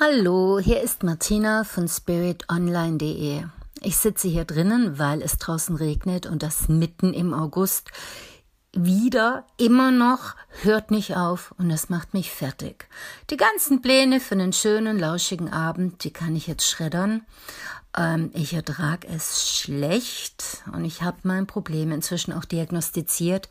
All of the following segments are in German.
Hallo, hier ist Martina von spiritonline.de. Ich sitze hier drinnen, weil es draußen regnet und das mitten im August. Wieder, immer noch, hört nicht auf und das macht mich fertig. Die ganzen Pläne für einen schönen, lauschigen Abend, die kann ich jetzt schreddern. Ähm, ich ertrage es schlecht und ich habe mein Problem inzwischen auch diagnostiziert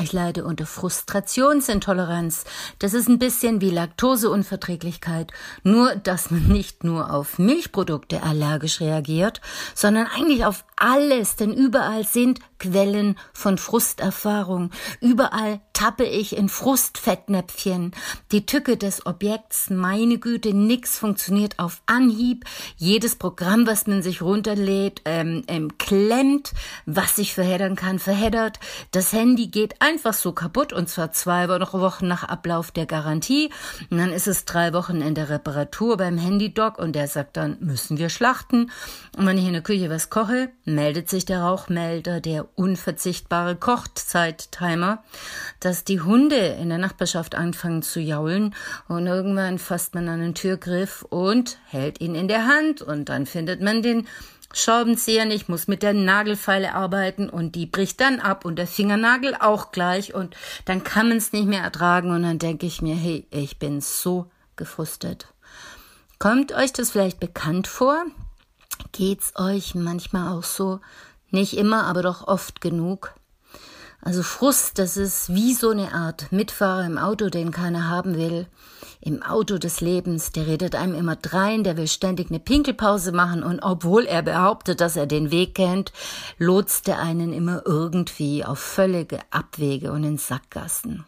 ich leide unter Frustrationsintoleranz. Das ist ein bisschen wie Laktoseunverträglichkeit, nur dass man nicht nur auf Milchprodukte allergisch reagiert, sondern eigentlich auf alles, denn überall sind Quellen von Frusterfahrung. Überall tappe ich in Frustfettnäpfchen. Die Tücke des Objekts, meine Güte, nix funktioniert auf Anhieb. Jedes Programm, was man sich runterlädt, ähm, ähm, klemmt. Was sich verheddern kann, verheddert. Das Handy geht einfach so kaputt und zwar zwei Wochen nach Ablauf der Garantie. Und dann ist es drei Wochen in der Reparatur beim Handydoc und der sagt dann, müssen wir schlachten. Und wenn ich in der Küche was koche, meldet sich der Rauchmelder, der unverzichtbare Kochzeit-Timer, dass die Hunde in der Nachbarschaft anfangen zu jaulen und irgendwann fasst man an den Türgriff und hält ihn in der Hand und dann findet man den Schraubenzieher nicht, muss mit der Nagelfeile arbeiten und die bricht dann ab und der Fingernagel auch gleich und dann kann man es nicht mehr ertragen und dann denke ich mir, hey, ich bin so gefrustet. Kommt euch das vielleicht bekannt vor? Geht's euch manchmal auch so? Nicht immer, aber doch oft genug. Also Frust, das ist wie so eine Art Mitfahrer im Auto, den keiner haben will. Im Auto des Lebens, der redet einem immer drein, der will ständig eine Pinkelpause machen und obwohl er behauptet, dass er den Weg kennt, lotst er einen immer irgendwie auf völlige Abwege und in Sackgassen.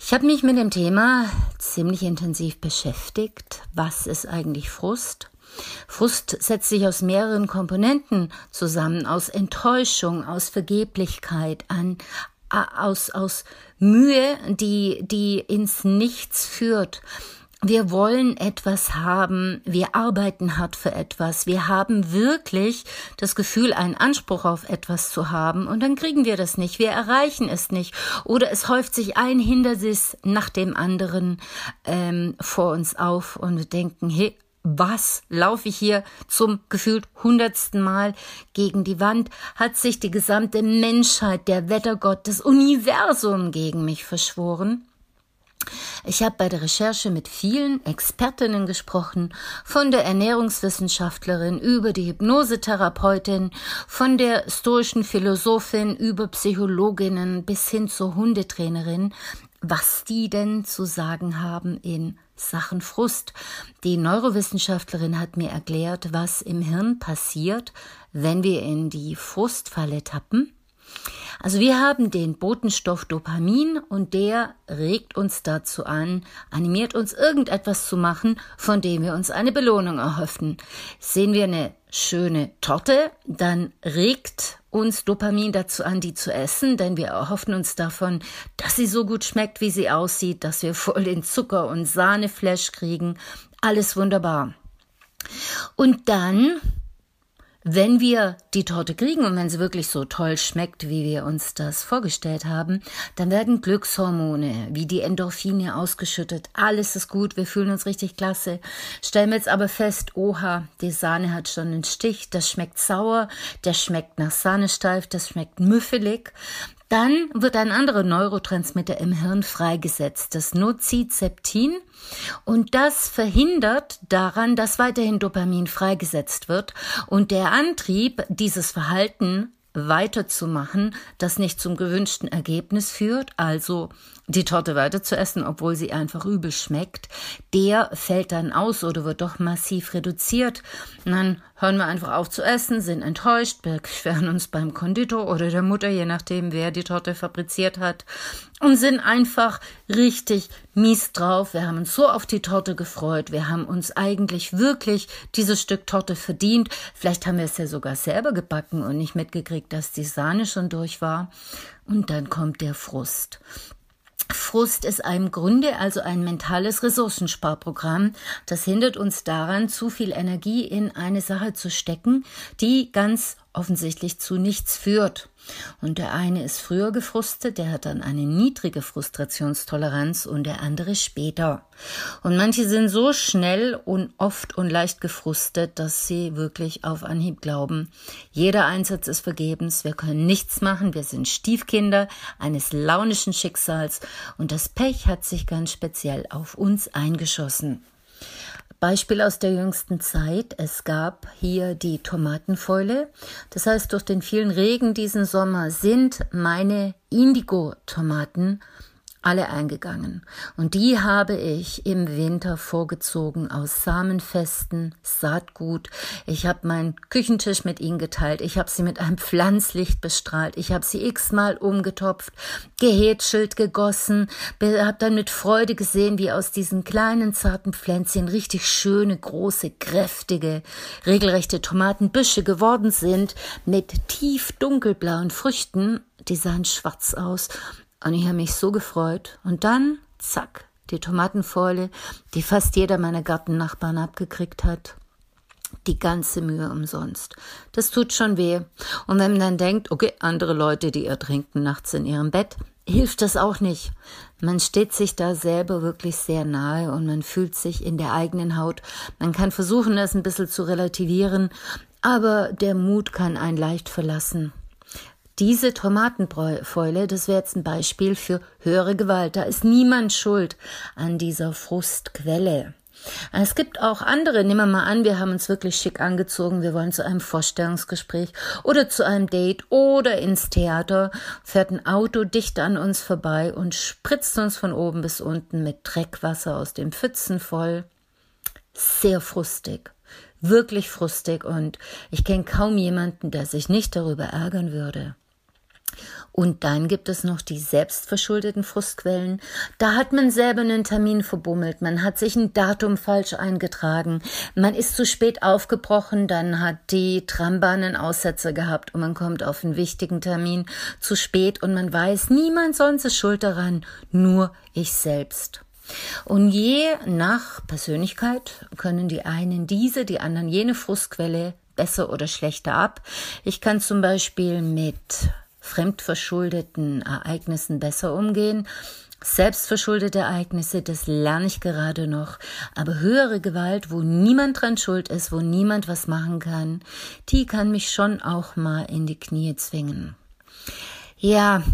Ich habe mich mit dem Thema ziemlich intensiv beschäftigt. Was ist eigentlich Frust? Frust setzt sich aus mehreren Komponenten zusammen, aus Enttäuschung, aus Vergeblichkeit, an, aus, aus Mühe, die, die ins Nichts führt. Wir wollen etwas haben, wir arbeiten hart für etwas, wir haben wirklich das Gefühl, einen Anspruch auf etwas zu haben und dann kriegen wir das nicht, wir erreichen es nicht. Oder es häuft sich ein Hindernis nach dem anderen ähm, vor uns auf und wir denken, hey, was laufe ich hier zum gefühlt hundertsten Mal gegen die Wand? Hat sich die gesamte Menschheit, der Wettergott, das Universum gegen mich verschworen? Ich habe bei der Recherche mit vielen Expertinnen gesprochen, von der Ernährungswissenschaftlerin über die Hypnosetherapeutin, von der stoischen Philosophin über Psychologinnen bis hin zur Hundetrainerin, was die denn zu sagen haben in Sachen Frust. Die Neurowissenschaftlerin hat mir erklärt, was im Hirn passiert, wenn wir in die Frustfalle tappen. Also wir haben den Botenstoff Dopamin und der regt uns dazu an, animiert uns irgendetwas zu machen, von dem wir uns eine Belohnung erhoffen. Sehen wir eine schöne Torte, dann regt uns Dopamin dazu an, die zu essen, denn wir erhoffen uns davon, dass sie so gut schmeckt, wie sie aussieht, dass wir voll den Zucker- und Sahneflash kriegen. Alles wunderbar. Und dann wenn wir die Torte kriegen und wenn sie wirklich so toll schmeckt, wie wir uns das vorgestellt haben, dann werden Glückshormone wie die Endorphine ausgeschüttet. Alles ist gut, wir fühlen uns richtig klasse. Stellen wir jetzt aber fest, oha, die Sahne hat schon einen Stich, das schmeckt sauer, der schmeckt nach Sahnesteif, das schmeckt müffelig. Dann wird ein anderer Neurotransmitter im Hirn freigesetzt, das Nocizeptin, und das verhindert daran, dass weiterhin Dopamin freigesetzt wird und der Antrieb, dieses Verhalten weiterzumachen, das nicht zum gewünschten Ergebnis führt, also die Torte weiter zu essen, obwohl sie einfach übel schmeckt, der fällt dann aus oder wird doch massiv reduziert. Und dann hören wir einfach auf zu essen, sind enttäuscht, beschweren uns beim Konditor oder der Mutter, je nachdem, wer die Torte fabriziert hat, und sind einfach richtig mies drauf. Wir haben uns so auf die Torte gefreut. Wir haben uns eigentlich wirklich dieses Stück Torte verdient. Vielleicht haben wir es ja sogar selber gebacken und nicht mitgekriegt, dass die Sahne schon durch war. Und dann kommt der Frust. Frust ist im Grunde also ein mentales Ressourcensparprogramm. Das hindert uns daran, zu viel Energie in eine Sache zu stecken, die ganz offensichtlich zu nichts führt. Und der eine ist früher gefrustet, der hat dann eine niedrige Frustrationstoleranz und der andere später. Und manche sind so schnell und oft und leicht gefrustet, dass sie wirklich auf Anhieb glauben, jeder Einsatz ist vergebens, wir können nichts machen, wir sind Stiefkinder eines launischen Schicksals und das Pech hat sich ganz speziell auf uns eingeschossen. Beispiel aus der jüngsten Zeit. Es gab hier die Tomatenfäule. Das heißt, durch den vielen Regen diesen Sommer sind meine Indigo-Tomaten alle eingegangen. Und die habe ich im Winter vorgezogen aus samenfesten Saatgut. Ich habe meinen Küchentisch mit ihnen geteilt. Ich habe sie mit einem Pflanzlicht bestrahlt. Ich habe sie x-mal umgetopft, gehätschelt, gegossen, habe dann mit Freude gesehen, wie aus diesen kleinen zarten Pflänzchen richtig schöne, große, kräftige, regelrechte Tomatenbüsche geworden sind mit tief dunkelblauen Früchten. Die sahen schwarz aus und ich habe mich so gefreut. Und dann, zack, die Tomatenfäule, die fast jeder meiner Gartennachbarn abgekriegt hat. Die ganze Mühe umsonst. Das tut schon weh. Und wenn man dann denkt, okay, andere Leute, die ertrinken nachts in ihrem Bett, hilft das auch nicht. Man steht sich da selber wirklich sehr nahe und man fühlt sich in der eigenen Haut. Man kann versuchen, das ein bisschen zu relativieren, aber der Mut kann einen leicht verlassen. Diese Tomatenfäule, das wäre jetzt ein Beispiel für höhere Gewalt. Da ist niemand schuld an dieser Frustquelle. Es gibt auch andere, nehmen wir mal an, wir haben uns wirklich schick angezogen, wir wollen zu einem Vorstellungsgespräch oder zu einem Date oder ins Theater, fährt ein Auto dicht an uns vorbei und spritzt uns von oben bis unten mit Dreckwasser aus den Pfützen voll. Sehr frustig wirklich frustig und ich kenne kaum jemanden, der sich nicht darüber ärgern würde. Und dann gibt es noch die selbstverschuldeten Frustquellen. Da hat man selber einen Termin verbummelt, man hat sich ein Datum falsch eingetragen, man ist zu spät aufgebrochen, dann hat die Trambahn einen Aussetzer gehabt und man kommt auf einen wichtigen Termin zu spät und man weiß, niemand sonst ist schuld daran, nur ich selbst. Und je nach Persönlichkeit können die einen diese, die anderen jene Frustquelle besser oder schlechter ab. Ich kann zum Beispiel mit fremdverschuldeten Ereignissen besser umgehen. Selbstverschuldete Ereignisse, das lerne ich gerade noch. Aber höhere Gewalt, wo niemand dran schuld ist, wo niemand was machen kann, die kann mich schon auch mal in die Knie zwingen. Ja,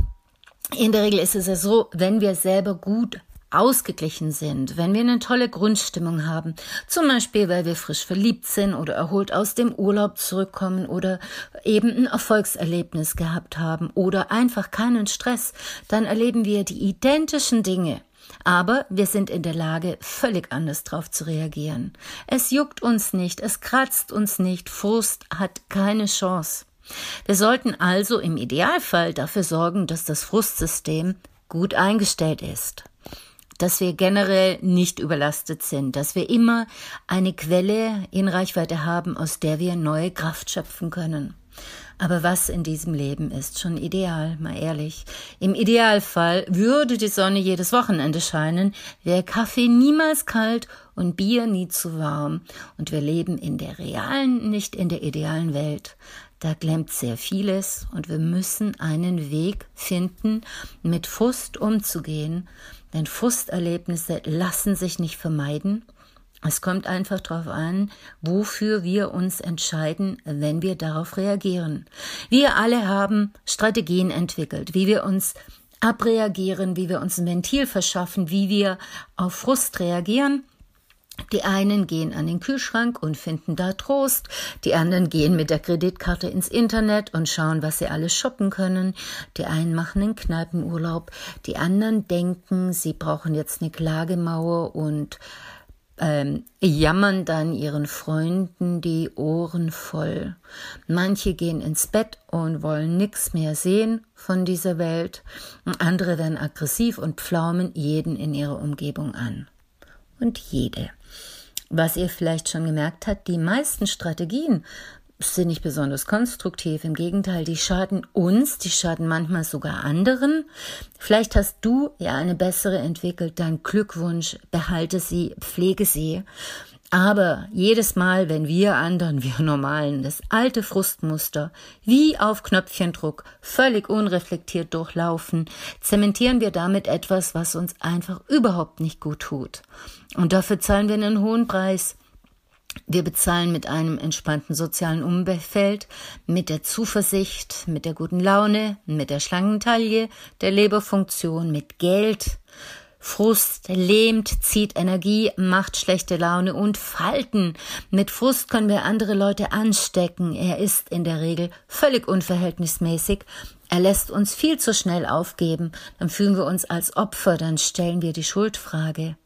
in der Regel ist es ja so, wenn wir selber gut ausgeglichen sind, wenn wir eine tolle Grundstimmung haben, zum Beispiel weil wir frisch verliebt sind oder erholt aus dem Urlaub zurückkommen oder eben ein Erfolgserlebnis gehabt haben oder einfach keinen Stress, dann erleben wir die identischen Dinge. Aber wir sind in der Lage, völlig anders drauf zu reagieren. Es juckt uns nicht, es kratzt uns nicht, Frust hat keine Chance. Wir sollten also im Idealfall dafür sorgen, dass das Frustsystem gut eingestellt ist dass wir generell nicht überlastet sind, dass wir immer eine Quelle in Reichweite haben, aus der wir neue Kraft schöpfen können. Aber was in diesem Leben ist schon ideal, mal ehrlich. Im Idealfall würde die Sonne jedes Wochenende scheinen, wäre Kaffee niemals kalt und Bier nie zu warm. Und wir leben in der realen, nicht in der idealen Welt. Da klemmt sehr vieles und wir müssen einen Weg finden, mit Frust umzugehen, denn Frusterlebnisse lassen sich nicht vermeiden. Es kommt einfach darauf an, wofür wir uns entscheiden, wenn wir darauf reagieren. Wir alle haben Strategien entwickelt, wie wir uns abreagieren, wie wir uns ein Ventil verschaffen, wie wir auf Frust reagieren. Die einen gehen an den Kühlschrank und finden da Trost, die anderen gehen mit der Kreditkarte ins Internet und schauen, was sie alles shoppen können, die einen machen einen Kneipenurlaub, die anderen denken, sie brauchen jetzt eine Klagemauer und ähm, jammern dann ihren Freunden die Ohren voll. Manche gehen ins Bett und wollen nichts mehr sehen von dieser Welt, andere werden aggressiv und pflaumen jeden in ihrer Umgebung an. Und jede was ihr vielleicht schon gemerkt habt, die meisten Strategien sind nicht besonders konstruktiv. Im Gegenteil, die schaden uns, die schaden manchmal sogar anderen. Vielleicht hast du ja eine bessere entwickelt, dann Glückwunsch, behalte sie, pflege sie. Aber jedes Mal, wenn wir anderen, wir Normalen, das alte Frustmuster wie auf Knöpfchendruck völlig unreflektiert durchlaufen, zementieren wir damit etwas, was uns einfach überhaupt nicht gut tut. Und dafür zahlen wir einen hohen Preis. Wir bezahlen mit einem entspannten sozialen Umfeld, mit der Zuversicht, mit der guten Laune, mit der schlanken Taille, der Leberfunktion, mit Geld. Frust lähmt, zieht Energie, macht schlechte Laune und Falten. Mit Frust können wir andere Leute anstecken. Er ist in der Regel völlig unverhältnismäßig. Er lässt uns viel zu schnell aufgeben. Dann fühlen wir uns als Opfer, dann stellen wir die Schuldfrage.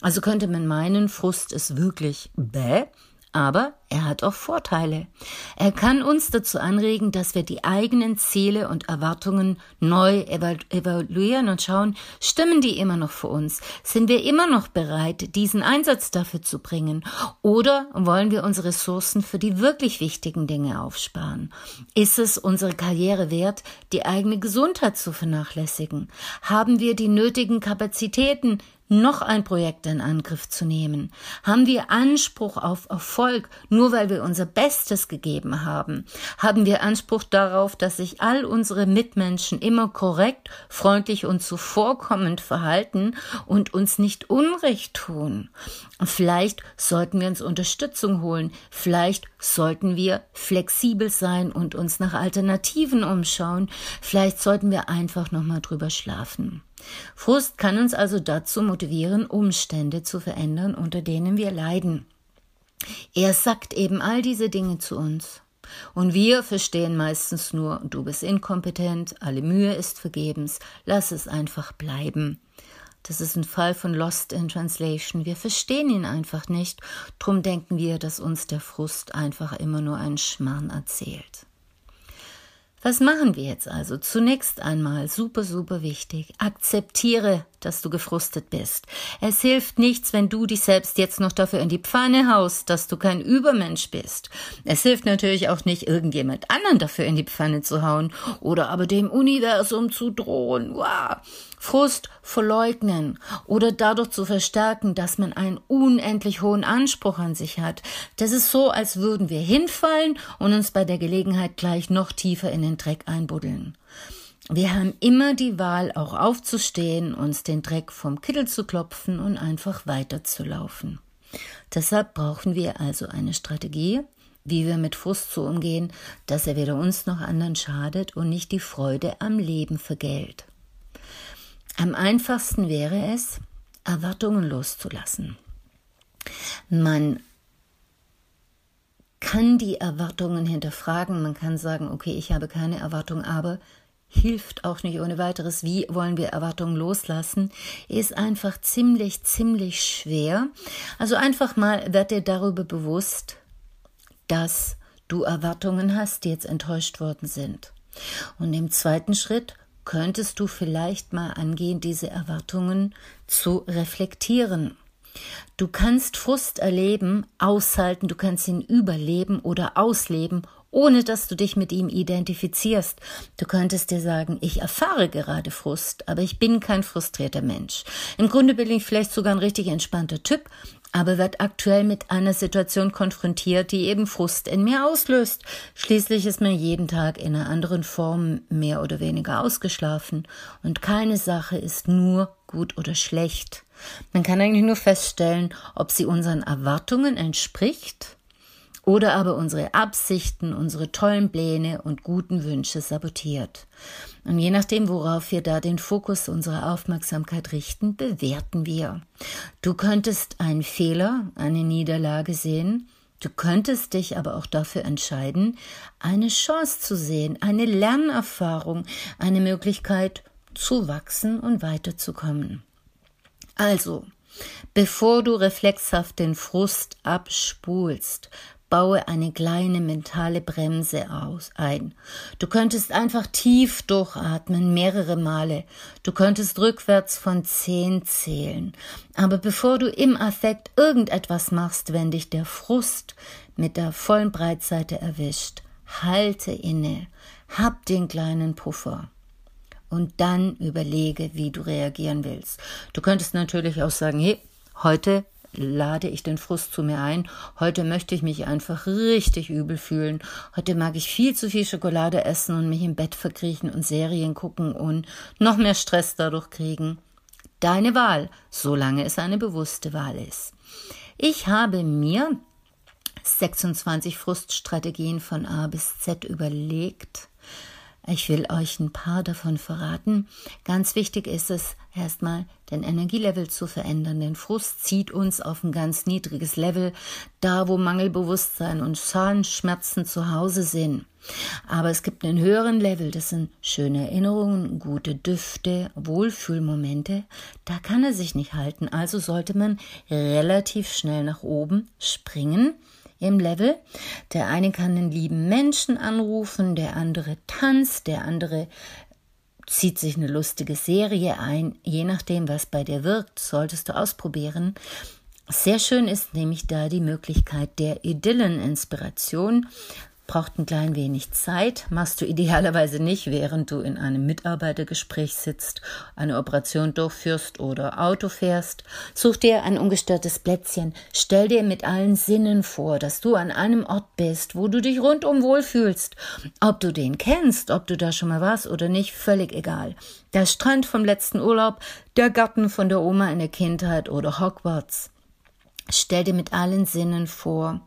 Also könnte man meinen, Frust ist wirklich bäh, aber er hat auch Vorteile. Er kann uns dazu anregen, dass wir die eigenen Ziele und Erwartungen neu evaluieren und schauen, stimmen die immer noch für uns? Sind wir immer noch bereit, diesen Einsatz dafür zu bringen? Oder wollen wir unsere Ressourcen für die wirklich wichtigen Dinge aufsparen? Ist es unsere Karriere wert, die eigene Gesundheit zu vernachlässigen? Haben wir die nötigen Kapazitäten, noch ein Projekt in Angriff zu nehmen? Haben wir Anspruch auf Erfolg, nur weil wir unser Bestes gegeben haben? Haben wir Anspruch darauf, dass sich all unsere Mitmenschen immer korrekt, freundlich und zuvorkommend verhalten und uns nicht Unrecht tun? Vielleicht sollten wir uns Unterstützung holen, vielleicht sollten wir flexibel sein und uns nach Alternativen umschauen, vielleicht sollten wir einfach noch mal drüber schlafen. Frust kann uns also dazu motivieren, Umstände zu verändern, unter denen wir leiden. Er sagt eben all diese Dinge zu uns. Und wir verstehen meistens nur, du bist inkompetent, alle Mühe ist vergebens, lass es einfach bleiben. Das ist ein Fall von Lost in Translation. Wir verstehen ihn einfach nicht. Drum denken wir, dass uns der Frust einfach immer nur einen Schmarrn erzählt. Was machen wir jetzt also? Zunächst einmal, super, super wichtig, akzeptiere, dass du gefrustet bist. Es hilft nichts, wenn du dich selbst jetzt noch dafür in die Pfanne haust, dass du kein Übermensch bist. Es hilft natürlich auch nicht, irgendjemand anderen dafür in die Pfanne zu hauen oder aber dem Universum zu drohen. Wow. Frust verleugnen oder dadurch zu verstärken, dass man einen unendlich hohen Anspruch an sich hat. Das ist so, als würden wir hinfallen und uns bei der Gelegenheit gleich noch tiefer in den Dreck einbuddeln. Wir haben immer die Wahl, auch aufzustehen, uns den Dreck vom Kittel zu klopfen und einfach weiterzulaufen. Deshalb brauchen wir also eine Strategie, wie wir mit Frust so umgehen, dass er weder uns noch anderen schadet und nicht die Freude am Leben vergällt. Am einfachsten wäre es, Erwartungen loszulassen. Man kann die Erwartungen hinterfragen, man kann sagen, okay, ich habe keine Erwartung, aber hilft auch nicht ohne weiteres. Wie wollen wir Erwartungen loslassen? Ist einfach ziemlich, ziemlich schwer. Also einfach mal werd dir darüber bewusst, dass du Erwartungen hast, die jetzt enttäuscht worden sind. Und im zweiten Schritt könntest du vielleicht mal angehen, diese Erwartungen zu reflektieren. Du kannst Frust erleben, aushalten, du kannst ihn überleben oder ausleben, ohne dass du dich mit ihm identifizierst. Du könntest dir sagen, ich erfahre gerade Frust, aber ich bin kein frustrierter Mensch. Im Grunde bin ich vielleicht sogar ein richtig entspannter Typ, aber wird aktuell mit einer Situation konfrontiert, die eben Frust in mir auslöst. Schließlich ist man jeden Tag in einer anderen Form mehr oder weniger ausgeschlafen und keine Sache ist nur gut oder schlecht. Man kann eigentlich nur feststellen, ob sie unseren Erwartungen entspricht oder aber unsere Absichten, unsere tollen Pläne und guten Wünsche sabotiert. Und je nachdem, worauf wir da den Fokus unserer Aufmerksamkeit richten, bewerten wir. Du könntest einen Fehler, eine Niederlage sehen, du könntest dich aber auch dafür entscheiden, eine Chance zu sehen, eine Lernerfahrung, eine Möglichkeit zu wachsen und weiterzukommen. Also, Bevor du reflexhaft den Frust abspulst, baue eine kleine mentale Bremse aus, ein. Du könntest einfach tief durchatmen, mehrere Male. Du könntest rückwärts von zehn zählen. Aber bevor du im Affekt irgendetwas machst, wenn dich der Frust mit der vollen Breitseite erwischt, halte inne, hab den kleinen Puffer und dann überlege, wie du reagieren willst. Du könntest natürlich auch sagen, hey, heute lade ich den Frust zu mir ein. Heute möchte ich mich einfach richtig übel fühlen. Heute mag ich viel zu viel Schokolade essen und mich im Bett verkriechen und Serien gucken und noch mehr Stress dadurch kriegen. Deine Wahl, solange es eine bewusste Wahl ist. Ich habe mir 26 Fruststrategien von A bis Z überlegt. Ich will euch ein paar davon verraten. Ganz wichtig ist es, erstmal den Energielevel zu verändern. Denn Frust zieht uns auf ein ganz niedriges Level, da wo Mangelbewusstsein und Zahnschmerzen zu Hause sind. Aber es gibt einen höheren Level, das sind schöne Erinnerungen, gute Düfte, Wohlfühlmomente. Da kann er sich nicht halten, also sollte man relativ schnell nach oben springen im Level. Der eine kann einen lieben Menschen anrufen, der andere tanzt, der andere zieht sich eine lustige Serie ein, je nachdem, was bei dir wirkt, solltest du ausprobieren. Sehr schön ist nämlich da die Möglichkeit der Idyllen-Inspiration braucht ein klein wenig Zeit, machst du idealerweise nicht, während du in einem Mitarbeitergespräch sitzt, eine Operation durchführst oder Auto fährst. Such dir ein ungestörtes Plätzchen, stell dir mit allen Sinnen vor, dass du an einem Ort bist, wo du dich rundum wohlfühlst. Ob du den kennst, ob du da schon mal warst oder nicht, völlig egal. Der Strand vom letzten Urlaub, der Garten von der Oma in der Kindheit oder Hogwarts. Stell dir mit allen Sinnen vor,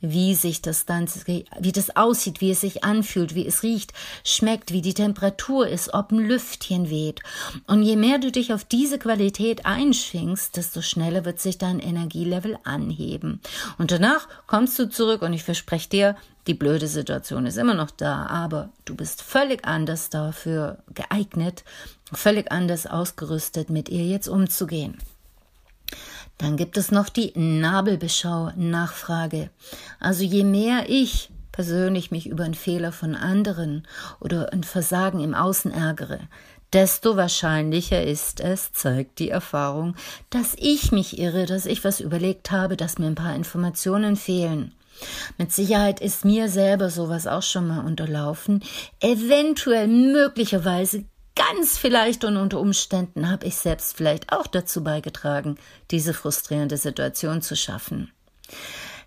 wie sich das dann, wie das aussieht, wie es sich anfühlt, wie es riecht, schmeckt, wie die Temperatur ist, ob ein Lüftchen weht. Und je mehr du dich auf diese Qualität einschwingst, desto schneller wird sich dein Energielevel anheben. Und danach kommst du zurück und ich verspreche dir, die blöde Situation ist immer noch da, aber du bist völlig anders dafür geeignet, völlig anders ausgerüstet, mit ihr jetzt umzugehen. Dann gibt es noch die Nabelbeschau-Nachfrage. Also je mehr ich persönlich mich über einen Fehler von anderen oder ein Versagen im Außen ärgere, desto wahrscheinlicher ist es, zeigt die Erfahrung, dass ich mich irre, dass ich was überlegt habe, dass mir ein paar Informationen fehlen. Mit Sicherheit ist mir selber sowas auch schon mal unterlaufen. Eventuell, möglicherweise ganz vielleicht und unter Umständen habe ich selbst vielleicht auch dazu beigetragen, diese frustrierende Situation zu schaffen.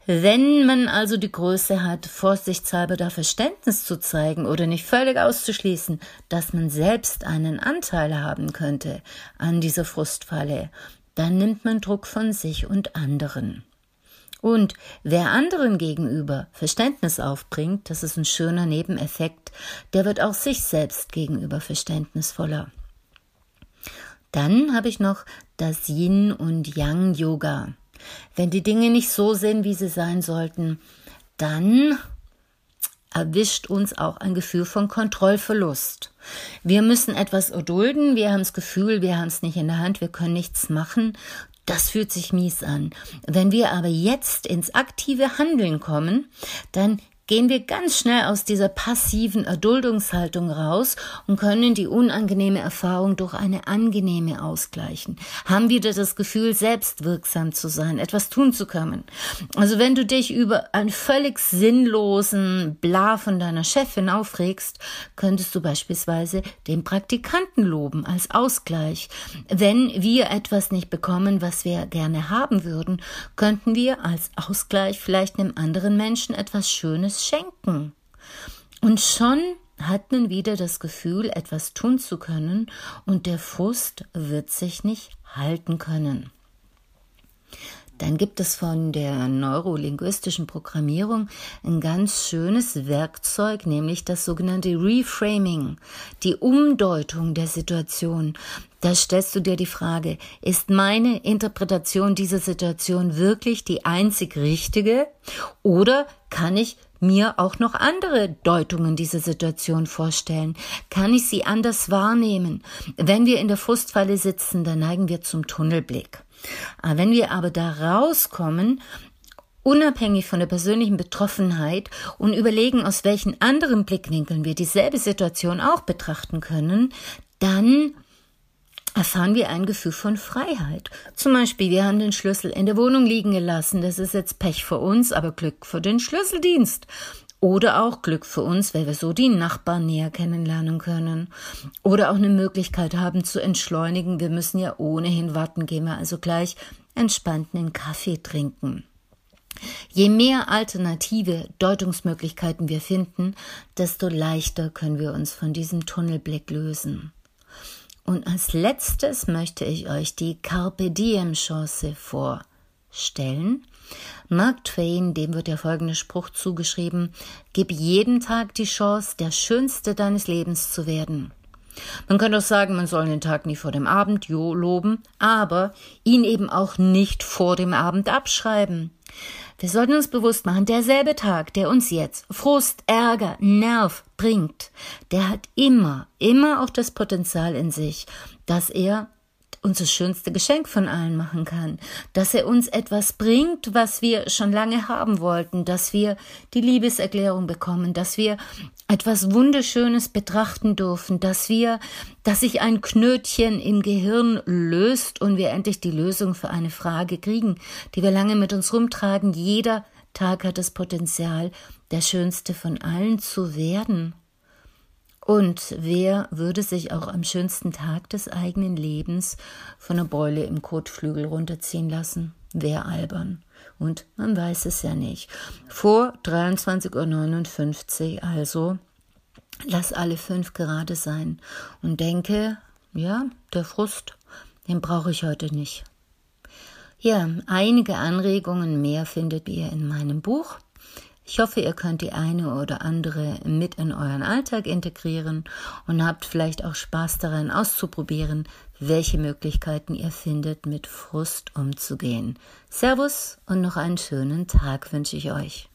Wenn man also die Größe hat, vorsichtshalber da Verständnis zu zeigen oder nicht völlig auszuschließen, dass man selbst einen Anteil haben könnte an dieser Frustfalle, dann nimmt man Druck von sich und anderen. Und wer anderen gegenüber Verständnis aufbringt, das ist ein schöner Nebeneffekt, der wird auch sich selbst gegenüber verständnisvoller. Dann habe ich noch das Yin und Yang Yoga. Wenn die Dinge nicht so sind, wie sie sein sollten, dann erwischt uns auch ein Gefühl von Kontrollverlust. Wir müssen etwas erdulden, wir haben das Gefühl, wir haben es nicht in der Hand, wir können nichts machen, das fühlt sich mies an. Wenn wir aber jetzt ins aktive Handeln kommen, dann gehen wir ganz schnell aus dieser passiven Erduldungshaltung raus und können die unangenehme Erfahrung durch eine angenehme ausgleichen. Haben wieder das Gefühl, selbst wirksam zu sein, etwas tun zu können. Also wenn du dich über einen völlig sinnlosen Bla von deiner Chefin aufregst, könntest du beispielsweise den Praktikanten loben als Ausgleich. Wenn wir etwas nicht bekommen, was wir gerne haben würden, könnten wir als Ausgleich vielleicht einem anderen Menschen etwas Schönes schenken. Und schon hat man wieder das Gefühl, etwas tun zu können, und der Frust wird sich nicht halten können. Dann gibt es von der neurolinguistischen Programmierung ein ganz schönes Werkzeug, nämlich das sogenannte Reframing, die Umdeutung der Situation. Da stellst du dir die Frage, ist meine Interpretation dieser Situation wirklich die einzig richtige oder kann ich mir auch noch andere Deutungen dieser Situation vorstellen? Kann ich sie anders wahrnehmen? Wenn wir in der Frustfalle sitzen, dann neigen wir zum Tunnelblick. Ah, wenn wir aber da rauskommen, unabhängig von der persönlichen Betroffenheit und überlegen, aus welchen anderen Blickwinkeln wir dieselbe Situation auch betrachten können, dann erfahren wir ein Gefühl von Freiheit. Zum Beispiel, wir haben den Schlüssel in der Wohnung liegen gelassen. Das ist jetzt Pech für uns, aber Glück für den Schlüsseldienst. Oder auch Glück für uns, weil wir so die Nachbarn näher kennenlernen können. Oder auch eine Möglichkeit haben zu entschleunigen. Wir müssen ja ohnehin warten, gehen wir also gleich entspannten Kaffee trinken. Je mehr alternative Deutungsmöglichkeiten wir finden, desto leichter können wir uns von diesem Tunnelblick lösen. Und als letztes möchte ich euch die Carpe Diem Chance vorstellen. Mark Twain, dem wird der folgende Spruch zugeschrieben, gib jeden Tag die Chance, der Schönste deines Lebens zu werden. Man könnte auch sagen, man soll den Tag nie vor dem Abend loben, aber ihn eben auch nicht vor dem Abend abschreiben. Wir sollten uns bewusst machen, derselbe Tag, der uns jetzt Frust, Ärger, Nerv bringt, der hat immer, immer auch das Potenzial in sich, dass er uns das schönste Geschenk von allen machen kann, dass er uns etwas bringt, was wir schon lange haben wollten, dass wir die Liebeserklärung bekommen, dass wir etwas Wunderschönes betrachten dürfen, dass wir, dass sich ein Knötchen im Gehirn löst und wir endlich die Lösung für eine Frage kriegen, die wir lange mit uns rumtragen. Jeder Tag hat das Potenzial, der schönste von allen zu werden. Und wer würde sich auch am schönsten Tag des eigenen Lebens von einer Beule im Kotflügel runterziehen lassen? Wer albern? Und man weiß es ja nicht. Vor 23.59 Uhr also lass alle fünf gerade sein und denke, ja, der Frust, den brauche ich heute nicht. Ja, einige Anregungen mehr findet ihr in meinem Buch. Ich hoffe, ihr könnt die eine oder andere mit in euren Alltag integrieren und habt vielleicht auch Spaß daran auszuprobieren, welche Möglichkeiten ihr findet, mit Frust umzugehen. Servus und noch einen schönen Tag wünsche ich euch.